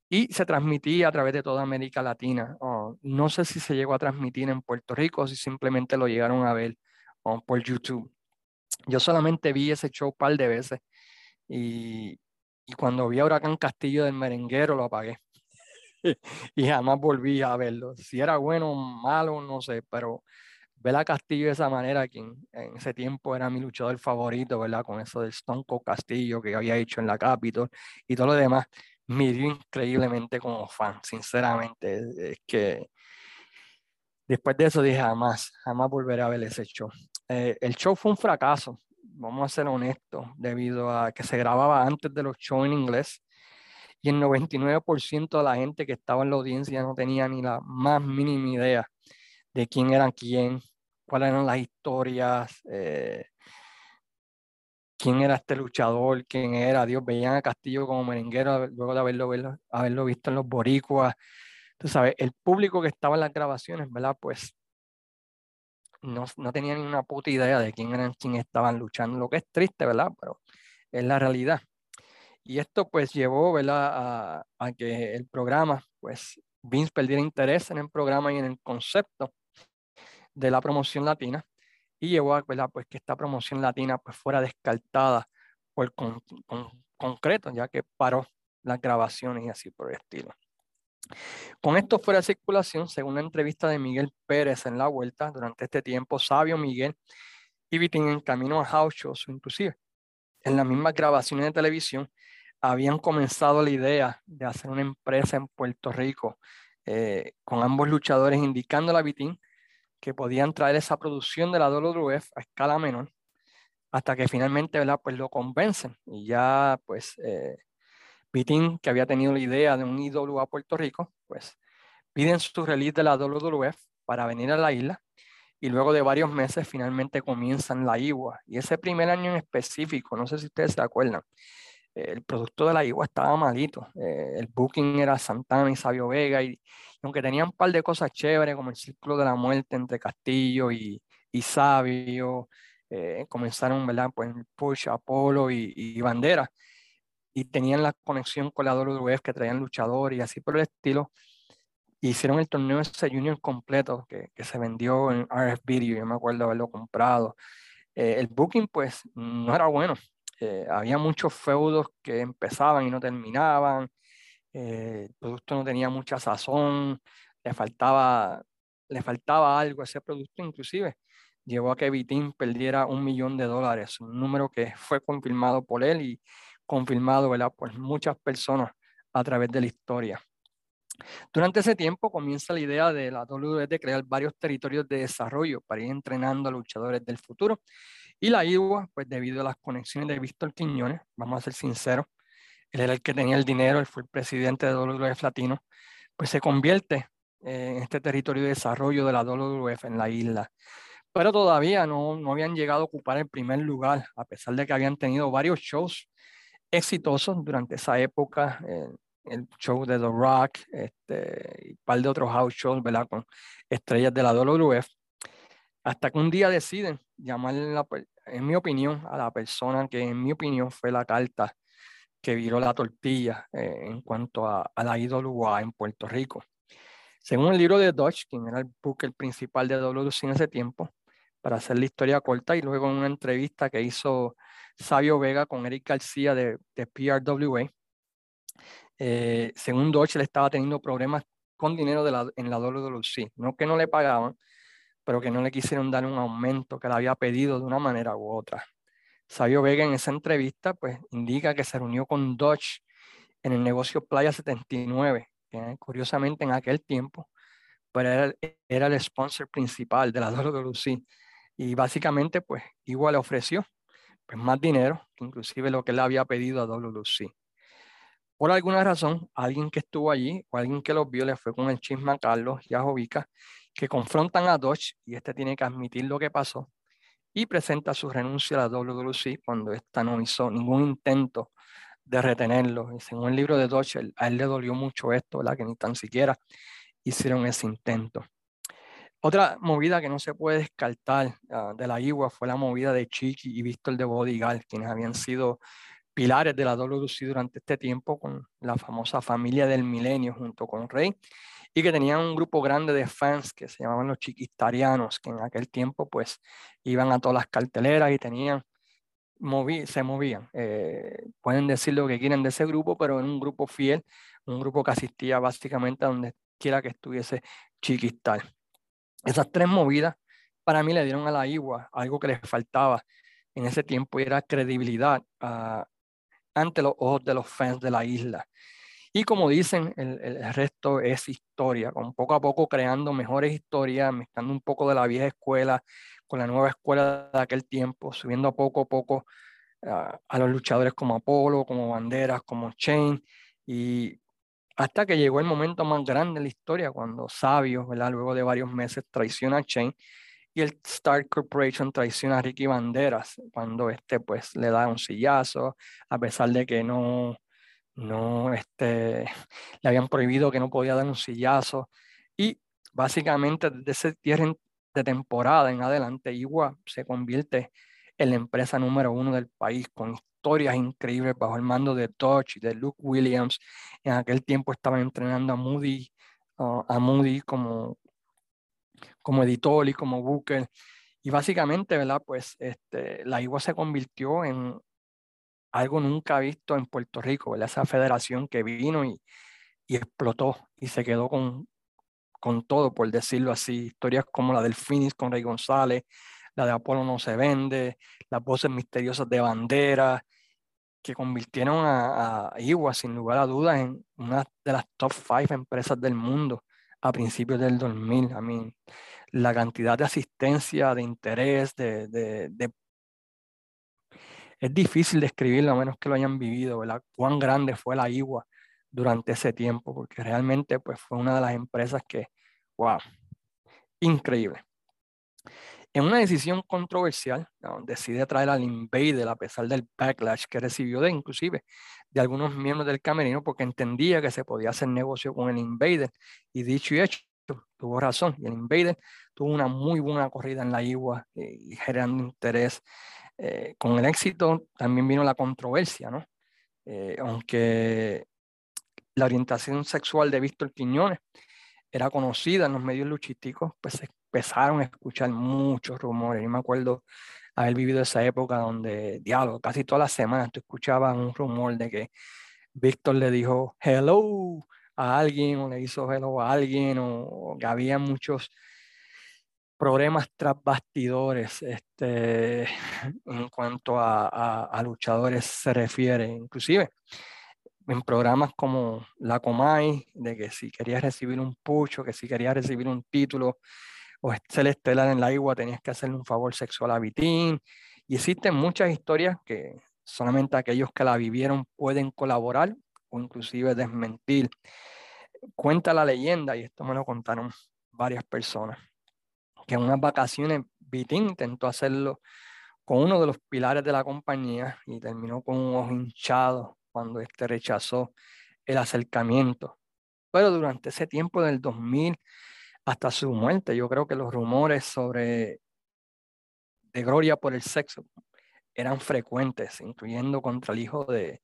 Y se transmitía a través de toda América Latina. Oh, no sé si se llegó a transmitir en Puerto Rico o si simplemente lo llegaron a ver oh, por YouTube. Yo solamente vi ese show un par de veces y, cuando vi a Huracán Castillo del Merenguero lo apagué. y jamás volví a verlo. Si era bueno o malo, no sé, pero ver a Castillo de esa manera, quien en ese tiempo era mi luchador favorito, ¿verdad? Con eso del Stone Castillo que había hecho en la Capitol y todo lo demás, me dio increíblemente como fan, sinceramente. Es que después de eso dije, jamás, jamás volveré a ver ese show. Eh, el show fue un fracaso, vamos a ser honestos, debido a que se grababa antes de los shows en inglés y el 99% de la gente que estaba en la audiencia no tenía ni la más mínima idea de quién era quién, cuáles eran las historias, eh, quién era este luchador, quién era. Dios, veían a Castillo como merenguero luego de haberlo, haberlo visto en los boricuas. Tú sabes, el público que estaba en las grabaciones, ¿verdad? Pues no, no tenía ni una puta idea de quién eran quién estaban luchando, lo que es triste, ¿verdad? Pero es la realidad. Y esto pues llevó, ¿verdad? A, a que el programa, pues Vince perdiera interés en el programa y en el concepto de la promoción latina y llevó a Pues, que esta promoción latina pues, fuera descartada por con, concreto, ya que paró las grabaciones y así por el estilo. Con esto fuera de circulación, según la entrevista de Miguel Pérez en la vuelta, durante este tiempo, Sabio Miguel y Vitín en camino a house shows, inclusive en las mismas grabaciones de televisión, habían comenzado la idea de hacer una empresa en Puerto Rico eh, con ambos luchadores indicando a Vitín que podían traer esa producción de la WWF a escala menor hasta que finalmente ¿verdad? Pues lo convencen y ya pues eh, que había tenido la idea de un ídolo a Puerto Rico, pues piden su release de la WWF para venir a la isla y luego de varios meses finalmente comienzan la IWA. Y ese primer año en específico, no sé si ustedes se acuerdan, el producto de la IWA estaba malito. Eh, el booking era Santana y Sabio Vega, y, aunque tenían un par de cosas chéveres, como el círculo de la muerte entre Castillo y, y Sabio, eh, comenzaron, ¿verdad? Pues Push, Apolo y, y, Bandera, y tenían la conexión con la WWF que traían luchadores y así por el estilo. Hicieron el torneo ese Junior completo que, que se vendió en RF Video, yo me acuerdo haberlo comprado. Eh, el booking, pues, no era bueno. Eh, había muchos feudos que empezaban y no terminaban, eh, el producto no tenía mucha sazón, le faltaba, le faltaba algo a ese producto, inclusive llevó a que Vitín perdiera un millón de dólares, un número que fue confirmado por él y confirmado ¿verdad? por muchas personas a través de la historia. Durante ese tiempo comienza la idea de la WWE de crear varios territorios de desarrollo para ir entrenando a luchadores del futuro y la IWA, pues debido a las conexiones de Víctor Quiñones, vamos a ser sinceros, él era el que tenía el dinero, él fue el presidente de WWF Latino, pues se convierte en este territorio de desarrollo de la WWF en la isla. Pero todavía no, no habían llegado a ocupar el primer lugar, a pesar de que habían tenido varios shows exitosos durante esa época, el show de The Rock, este, y un par de otros house shows, ¿verdad? Con estrellas de la WWF. Hasta que un día deciden llamarle, en mi opinión, a la persona que en mi opinión fue la carta que viró la tortilla eh, en cuanto a, a la IWA en Puerto Rico. Según el libro de Dodge, quien era el booker principal de WWC en ese tiempo, para hacer la historia corta, y luego en una entrevista que hizo Sabio Vega con Eric García de, de PRWA, eh, según Dodge, él estaba teniendo problemas con dinero de la, en la WWC. No que no le pagaban, pero que no le quisieron dar un aumento que le había pedido de una manera u otra. Sabio Vega en esa entrevista pues indica que se reunió con Dodge en el negocio Playa 79, que curiosamente en aquel tiempo pues era, era, el sponsor principal de la WWC y básicamente pues igual le ofreció pues más dinero inclusive lo que él había pedido a WWC. Por alguna razón, alguien que estuvo allí o alguien que los vio le fue con el chisme a Carlos y a Jovica que confrontan a Dodge y este tiene que admitir lo que pasó y presenta su renuncia a la WWC cuando esta no hizo ningún intento de retenerlo. Y según el libro de Dodge, a él le dolió mucho esto, ¿verdad? que ni tan siquiera hicieron ese intento. Otra movida que no se puede descartar ah, de la IWA fue la movida de Chiqui y Víctor de Bodigal, quienes habían sido pilares de la WC durante este tiempo con la famosa familia del milenio junto con Rey y que tenían un grupo grande de fans que se llamaban los chiquistarianos, que en aquel tiempo pues iban a todas las carteleras y tenían, se movían. Eh, pueden decir lo que quieren de ese grupo, pero en un grupo fiel, un grupo que asistía básicamente a donde quiera que estuviese Chiquistar. Esas tres movidas para mí le dieron a la IWA algo que les faltaba en ese tiempo y era credibilidad ah, ante los ojos de los fans de la isla. Y como dicen, el, el, resto es historia, con poco a poco creando mejores historias, mezclando un poco de la vieja escuela con la nueva escuela de aquel tiempo, subiendo poco a poco ah, a los luchadores como Apolo, como Banderas, como Chain, y hasta que llegó el momento más grande de la historia, cuando Sabio, ¿verdad? luego de varios meses, traiciona a Chain y el Star Corporation traiciona a Ricky Banderas, cuando este pues le da un sillazo, a pesar de que no no este, le habían prohibido que no podía dar un sillazo. Y básicamente desde ese cierre de temporada en adelante, Igua se convierte en la empresa número uno del país con historias increíbles bajo el mando de Dodge y de Luke Williams. En aquel tiempo estaban entrenando a Moody, uh, a Moody como, como editor y como booker. Y básicamente, ¿verdad? Pues este, la Igua se convirtió en algo nunca visto en Puerto Rico, esa federación que vino y, y explotó y se quedó con, con todo, por decirlo así. Historias como la del Phoenix con Rey González, la de Apolo no se vende, las voces misteriosas de bandera, que convirtieron a, a Iwa, sin lugar a dudas, en una de las top five empresas del mundo a principios del 2000. I mean, la cantidad de asistencia, de interés, de, de, es difícil describirlo a menos que lo hayan vivido, ¿verdad? Cuán grande fue la IWA durante ese tiempo, porque realmente pues, fue una de las empresas que, wow, increíble. En una decisión controversial, decide traer al Invader a pesar del backlash que recibió de inclusive de algunos miembros del camerino porque entendía que se podía hacer negocio con el Invader y dicho y hecho, tuvo razón y el Invader tuvo una muy buena corrida en la IWA eh, y generando interés eh, con el éxito también vino la controversia, ¿no? Eh, aunque la orientación sexual de Víctor Quiñones era conocida en los medios luchísticos, pues se empezaron a escuchar muchos rumores. Yo me acuerdo haber vivido esa época donde, diálogo, casi todas las semanas tú escuchabas un rumor de que Víctor le dijo hello a alguien o le hizo hello a alguien o que había muchos problemas tras bastidores este, en cuanto a, a, luchadores se refiere, inclusive en programas como La Comay, de que si querías recibir un pucho, que si querías recibir un título o ser estelar en la igua tenías que hacerle un favor sexual a Vitín. Y existen muchas historias que solamente aquellos que la vivieron pueden colaborar o inclusive desmentir. Cuenta la leyenda, y esto me lo contaron varias personas, que en unas vacaciones Vitín intentó hacerlo con uno de los pilares de la compañía y terminó con un ojo hinchado cuando este rechazó el acercamiento. Pero durante ese tiempo del 2000 hasta su muerte, yo creo que los rumores sobre de gloria por el sexo eran frecuentes, incluyendo contra el hijo de,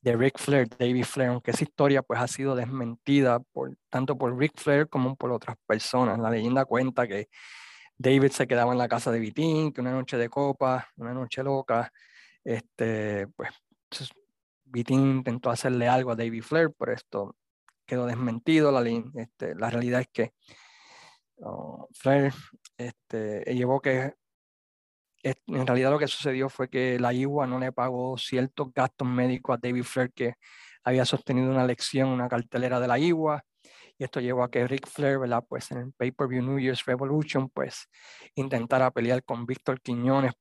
de Rick Flair, David Flair, aunque esa historia pues ha sido desmentida por, tanto por Rick Flair como por otras personas. La leyenda cuenta que David se quedaba en la casa de Vitín, que una noche de copa, una noche loca, este, pues Vitín intentó hacerle algo a David Flair, pero esto quedó desmentido. La, este, la realidad es que oh, Flair este, llevó que en realidad lo que sucedió fue que la IWA no le pagó ciertos gastos médicos a David Flair que había sostenido una lección, una cartelera de la IWA, y esto llevó a que Rick Flair, ¿verdad? Pues en el pay-per-view New Year's Revolution, pues intentara pelear con Víctor Quiñones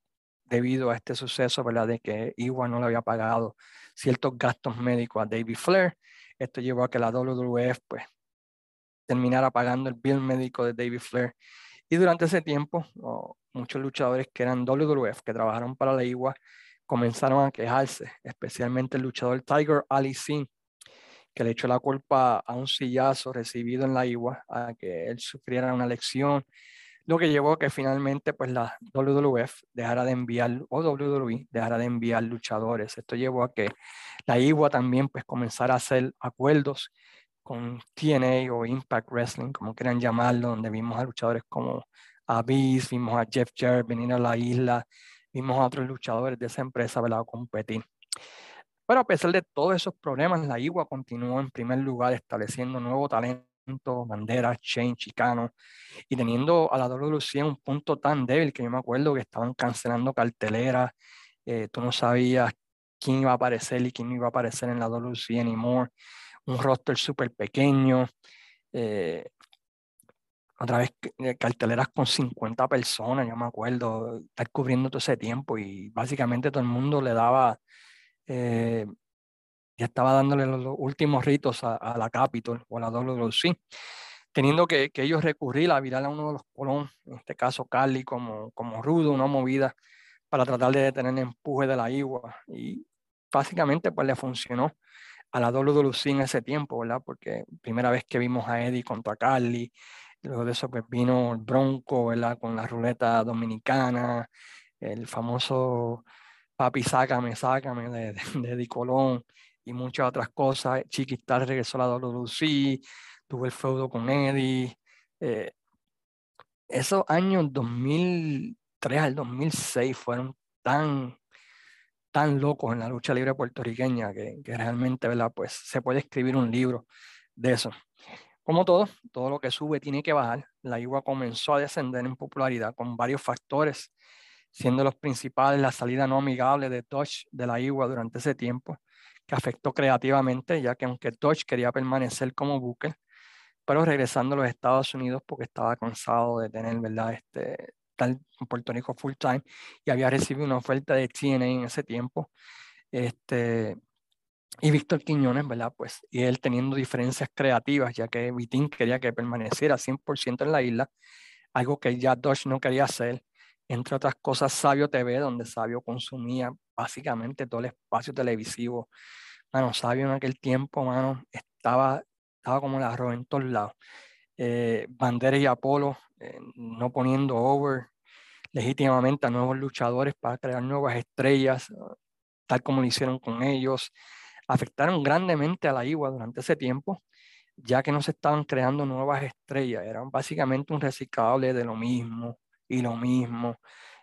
debido a este suceso, ¿verdad? De que IWA no le había pagado ciertos gastos médicos a David Flair. Esto llevó a que la WWF, pues, terminara pagando el bill médico de David Flair. Y durante ese tiempo, muchos luchadores que eran WWF, que trabajaron para la IWA, comenzaron a quejarse, especialmente el luchador Tiger Ali Singh, que le echó la culpa a un sillazo recibido en la igua, a que él sufriera una lección, lo que llevó a que finalmente pues la WWF dejara de enviar, o WWE dejara de enviar luchadores. Esto llevó a que la igua también pues comenzara a hacer acuerdos con TNA o Impact Wrestling, como quieran llamarlo, donde vimos a luchadores como Abyss, vimos a Jeff Jarrett venir a la isla, vimos a otros luchadores de esa empresa a competir. Pero a pesar de todos esos problemas, la IWA continuó en primer lugar estableciendo nuevo talento, banderas, Shane, Chicano, y teniendo a la WC un punto tan débil que yo me acuerdo que estaban cancelando carteleras, eh, tú no sabías quién iba a aparecer y quién iba a aparecer en la WC anymore, un roster súper pequeño, eh, otra vez eh, carteleras con 50 personas, yo me acuerdo, estar cubriendo todo ese tiempo y básicamente todo el mundo le daba, eh, ya estaba dándole los, últimos ritos a, la Capitol o a la WC, teniendo que, que, ellos recurrir a virar a uno de los colón, en este caso Cali, como, como rudo, una movida para tratar de detener el empuje de la igua y básicamente pues le funcionó a la WC en ese tiempo, ¿verdad? Porque primera vez que vimos a Eddie contra Carly, Luego de eso pues vino el Bronco, ¿verdad? Con la ruleta dominicana, el famoso Papi Sácame, Sácame de, de, Eddie Colón y muchas otras cosas. Chiquistar regresó a la WC, tuvo el feudo con Eddie. Eh, esos años 2003 al 2006 fueron tan, tan locos en la lucha libre puertorriqueña que, que realmente, ¿verdad? Pues se puede escribir un libro de eso. Como todo, todo lo que sube tiene que bajar. La IWA comenzó a descender en popularidad con varios factores, siendo los principales la salida no amigable de Dodge de la IWA durante ese tiempo, que afectó creativamente, ya que aunque Dodge quería permanecer como buque, pero regresando a los Estados Unidos porque estaba cansado de tener, ¿verdad? Este, tal en Puerto Rico full time y había recibido una oferta de TNA en ese tiempo. Este, y Víctor Quiñones, ¿verdad? Pues, y él teniendo diferencias creativas, ya que Vitín quería que permaneciera 100% en la isla, algo que ya Dodge no quería hacer, entre otras cosas, Sabio TV, donde Sabio consumía básicamente todo el espacio televisivo. Mano, Sabio en aquel tiempo, mano, estaba, estaba como el arroz en todos lados. Eh, Banderas y Apolo eh, no poniendo over legítimamente a nuevos luchadores para crear nuevas estrellas, tal como lo hicieron con ellos afectaron grandemente a la IWA durante ese tiempo, ya que no se estaban creando nuevas estrellas, eran básicamente un reciclable de lo mismo y lo mismo,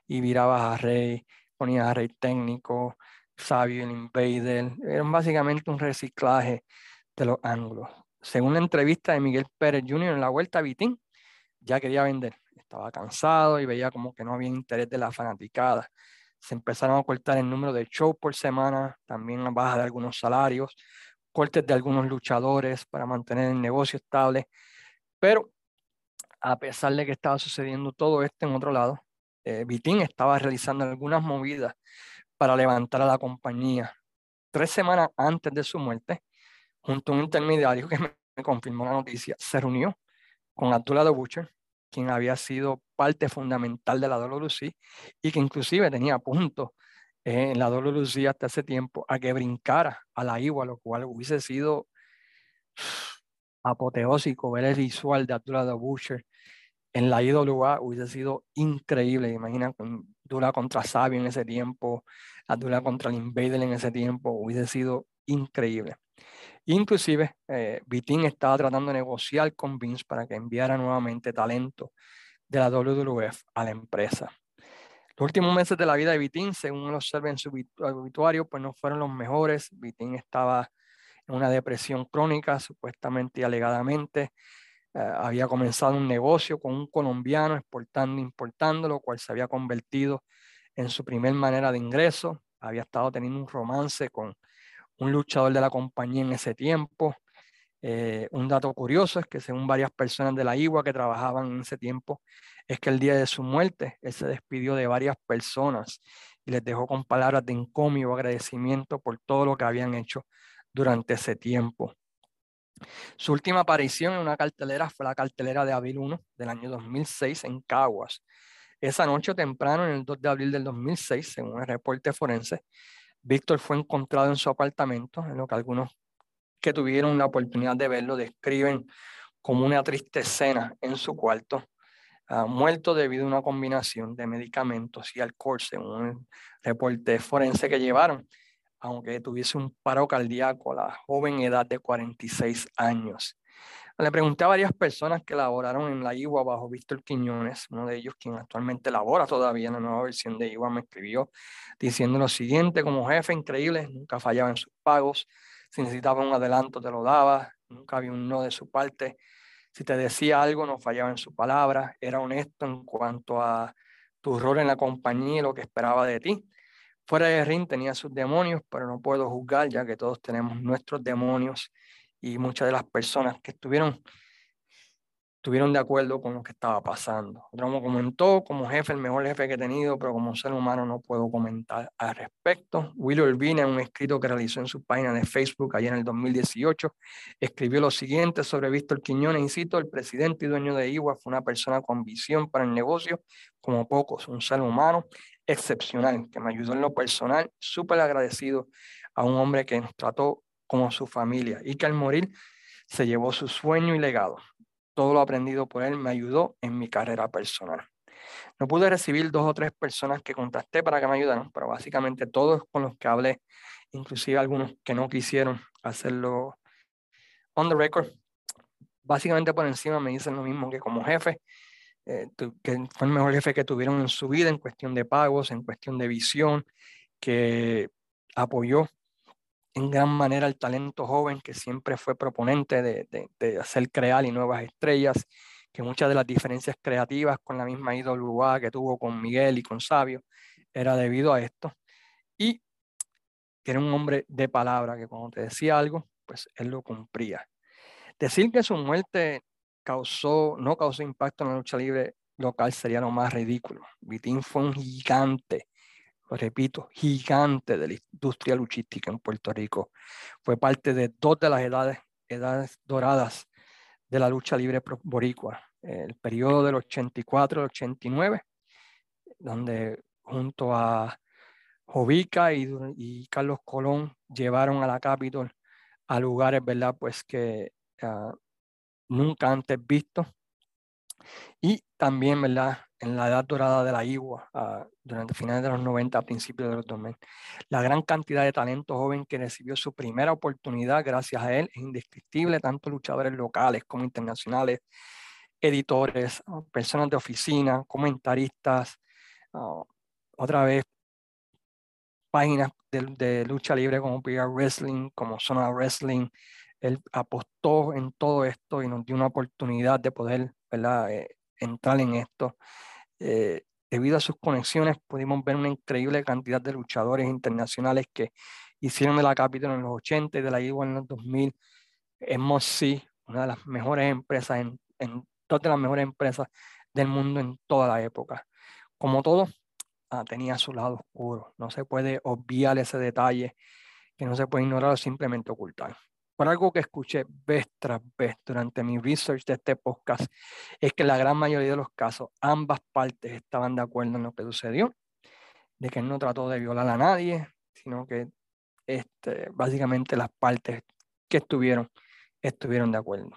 y virabas a Rey, ponías a Rey técnico, Sabio, el Invader, eran básicamente un reciclaje de los ángulos. Según la entrevista de Miguel Pérez Jr. en la Vuelta a Vitín, ya quería vender, estaba cansado y veía como que no había interés de la fanaticada se empezaron a cortar el número de shows por semana, también la baja de algunos salarios, cortes de algunos luchadores para mantener el negocio estable. Pero a pesar de que estaba sucediendo todo esto en otro lado, eh, estaba realizando algunas movidas para levantar a la compañía. Tres semanas antes de su muerte, junto a un intermediario que me, confirmó la noticia, se reunió con Abdullah de Butcher quien había sido parte fundamental de la WC y que inclusive tenía puntos en la WC hasta ese tiempo a que brincara a la IWA, lo cual hubiese sido apoteósico ver el visual de Abdullah the Butcher en la IWA hubiese sido increíble. Imagina Abdullah contra Sabio en ese tiempo, Abdullah contra el Invader en ese tiempo, hubiese sido increíble. Inclusive, eh, Vitín estaba tratando de negociar con Vince para que enviara nuevamente talento de la WWF a la empresa. Los últimos meses de la vida de Vitín, según lo observa en su obituario, pues no fueron los mejores. Vitín estaba una depresión crónica, supuestamente y alegadamente. Eh, había comenzado un negocio con un colombiano exportando importando, lo cual se había convertido en su primer manera de ingreso. Había estado teniendo un romance con un luchador de la compañía en ese tiempo. Eh, un dato curioso es que según varias personas de la IWA que trabajaban en ese tiempo, es que el día de su muerte, él se despidió de varias personas y les dejó con palabras de encomio agradecimiento por todo lo que habían hecho durante ese tiempo. Su última aparición en una cartelera fue la cartelera de Abril 1 del año 2006 en Caguas. Esa noche temprano, en el 2 de abril del 2006, según el reporte forense, Víctor fue encontrado en su apartamento, en lo que algunos que tuvieron la oportunidad de verlo describen como una triste escena en su cuarto, uh, muerto debido a una combinación de medicamentos y alcohol, según el reporte forense que llevaron, aunque tuviese un paro cardíaco a la joven edad de 46 años. Le pregunté a varias personas que laboraron en la IWA bajo Víctor Quiñones, uno de ellos quien actualmente labora todavía en la nueva versión de IWA, me escribió diciendo lo siguiente, como jefe increíble, nunca fallaba en sus pagos, si necesitaba un adelanto te lo daba, nunca había un no de su parte, si te decía algo no fallaba en su palabra, era honesto en cuanto a tu rol en la compañía y lo que esperaba de ti. Fuera de ring tenía sus demonios, pero no puedo juzgar ya que todos tenemos nuestros demonios y muchas de las personas que estuvieron, estuvieron de acuerdo con lo que estaba pasando. Otro me comentó, como jefe, el mejor jefe que he tenido, pero como ser humano no puedo comentar al respecto. Will Urbina, en un escrito que realizó en su página de Facebook ayer en el 2018, escribió lo siguiente sobre Víctor Quiñones, y el presidente y dueño de IWA fue una persona con visión para el negocio, como pocos, un ser humano excepcional, que me ayudó en lo personal, súper agradecido a un hombre que nos trató como su familia y que al morir se llevó su sueño y legado. Todo lo aprendido por él me ayudó en mi carrera personal. No pude recibir dos o tres personas que contacté para que me ayudaran, pero básicamente todos con los que hablé, inclusive algunos que no quisieron hacerlo on the record, básicamente por encima me dicen lo mismo que como jefe, eh, que fue el mejor jefe que tuvieron en su vida en cuestión de pagos, en cuestión de visión, que apoyó en gran manera el talento joven que siempre fue proponente de, hacer crear y nuevas estrellas, que muchas de las diferencias creativas con la misma IWA que tuvo con Miguel y con Sabio era debido a esto. Y que era un hombre de palabra, que cuando te decía algo, pues él lo cumplía. Decir que su muerte causó, no causó impacto en la lucha libre local sería lo más ridículo. Vitín fue un gigante repito, gigante de la industria luchística en Puerto Rico. Fue parte de dos de las edades, edades doradas de la lucha libre boricua, el periodo del 84 al 89, donde junto a Jovica y, Carlos Colón llevaron a la Capitol a lugares, ¿verdad? Pues que ah, nunca antes vistos. Y también, ¿verdad? En la edad dorada de la IWA, uh, durante finales de los 90, a principios de los 2000. La gran cantidad de talento joven que recibió su primera oportunidad gracias a él es indescriptible, tanto luchadores locales como internacionales, editores, ah, personas de oficina, comentaristas, ah, otra vez páginas de, de, lucha libre como PR Wrestling, como Zona Wrestling. Él apostó en todo esto y nos dio una oportunidad de poder ¿verdad? Eh, entrar en esto. Eh, debido a sus conexiones, pudimos ver una increíble cantidad de luchadores internacionales que hicieron de la Capitol en los 80 y de la IWA en los 2000. sí una de las mejores empresas, en, en dos de las mejores empresas del mundo en toda la época. Como todo, ah, tenía su lado oscuro. No se puede obviar ese detalle, que no se puede ignorar o simplemente ocultar por algo que escuché vez tras vez durante mi research de este podcast, es que la gran mayoría de los casos ambas partes estaban de acuerdo en lo que sucedió, de que él no trató de violar a nadie, sino que este, básicamente las partes que estuvieron, estuvieron de acuerdo.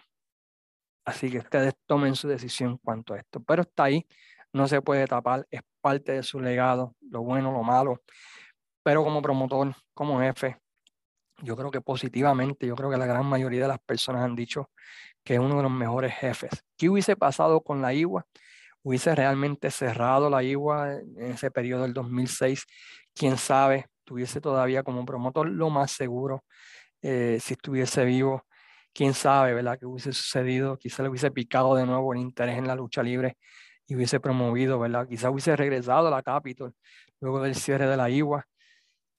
Así que ustedes tomen su decisión cuanto a esto. Pero está ahí, no se puede tapar, es parte de su legado, lo bueno, lo malo. Pero como promotor, como jefe, yo creo que positivamente, yo creo que la gran mayoría de las personas han dicho que es uno de los mejores jefes. ¿Qué hubiese pasado con la IWA? ¿Hubiese realmente cerrado la IWA en ese periodo del 2006? ¿Quién sabe? Tuviese todavía como promotor lo más seguro eh, si estuviese vivo. ¿Quién sabe, verdad? ¿Qué hubiese sucedido? Quizá le hubiese picado de nuevo el interés en la lucha libre y hubiese promovido, ¿verdad? Quizá hubiese regresado a la Capitol luego del cierre de la IWA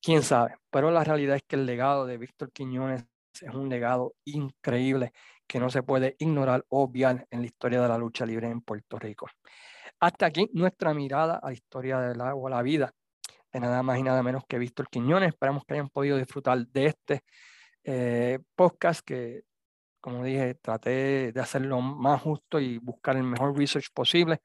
quién sabe, pero la realidad es que el legado de Víctor Quiñones es un legado increíble que no se puede ignorar o obviar en la historia de la lucha libre en Puerto Rico. Hasta aquí nuestra mirada a la historia del agua, la vida de nada más y nada menos que Víctor Quiñones. Esperamos que hayan podido disfrutar de este eh, podcast que como dije, traté de hacerlo más justo y buscar el mejor research posible.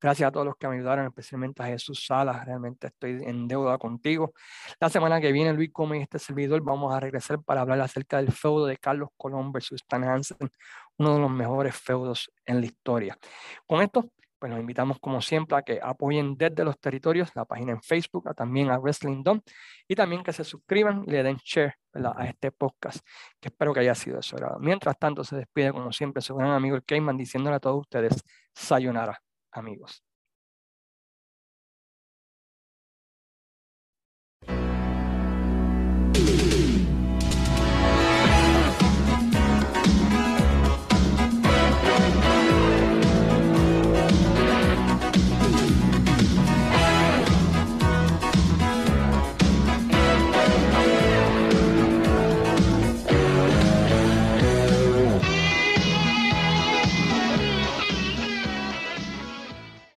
Gracias a todos los que me ayudaron, especialmente a Jesús Salas. Realmente estoy en deuda contigo. La semana que viene, Luis Gómez y este servidor vamos a regresar para hablar acerca del feudo de Carlos Colón versus Stan Hansen, uno de los mejores feudos en la historia. Con esto, pues los invitamos como siempre a que apoyen desde los territorios la página en Facebook, también a Wrestling Dom y también que se suscriban y le den share a este podcast, que espero que haya sido de su agrado. Mientras tanto, se despide como siempre su gran amigo el Cayman diciéndole a todos ustedes, sayonara, amigos.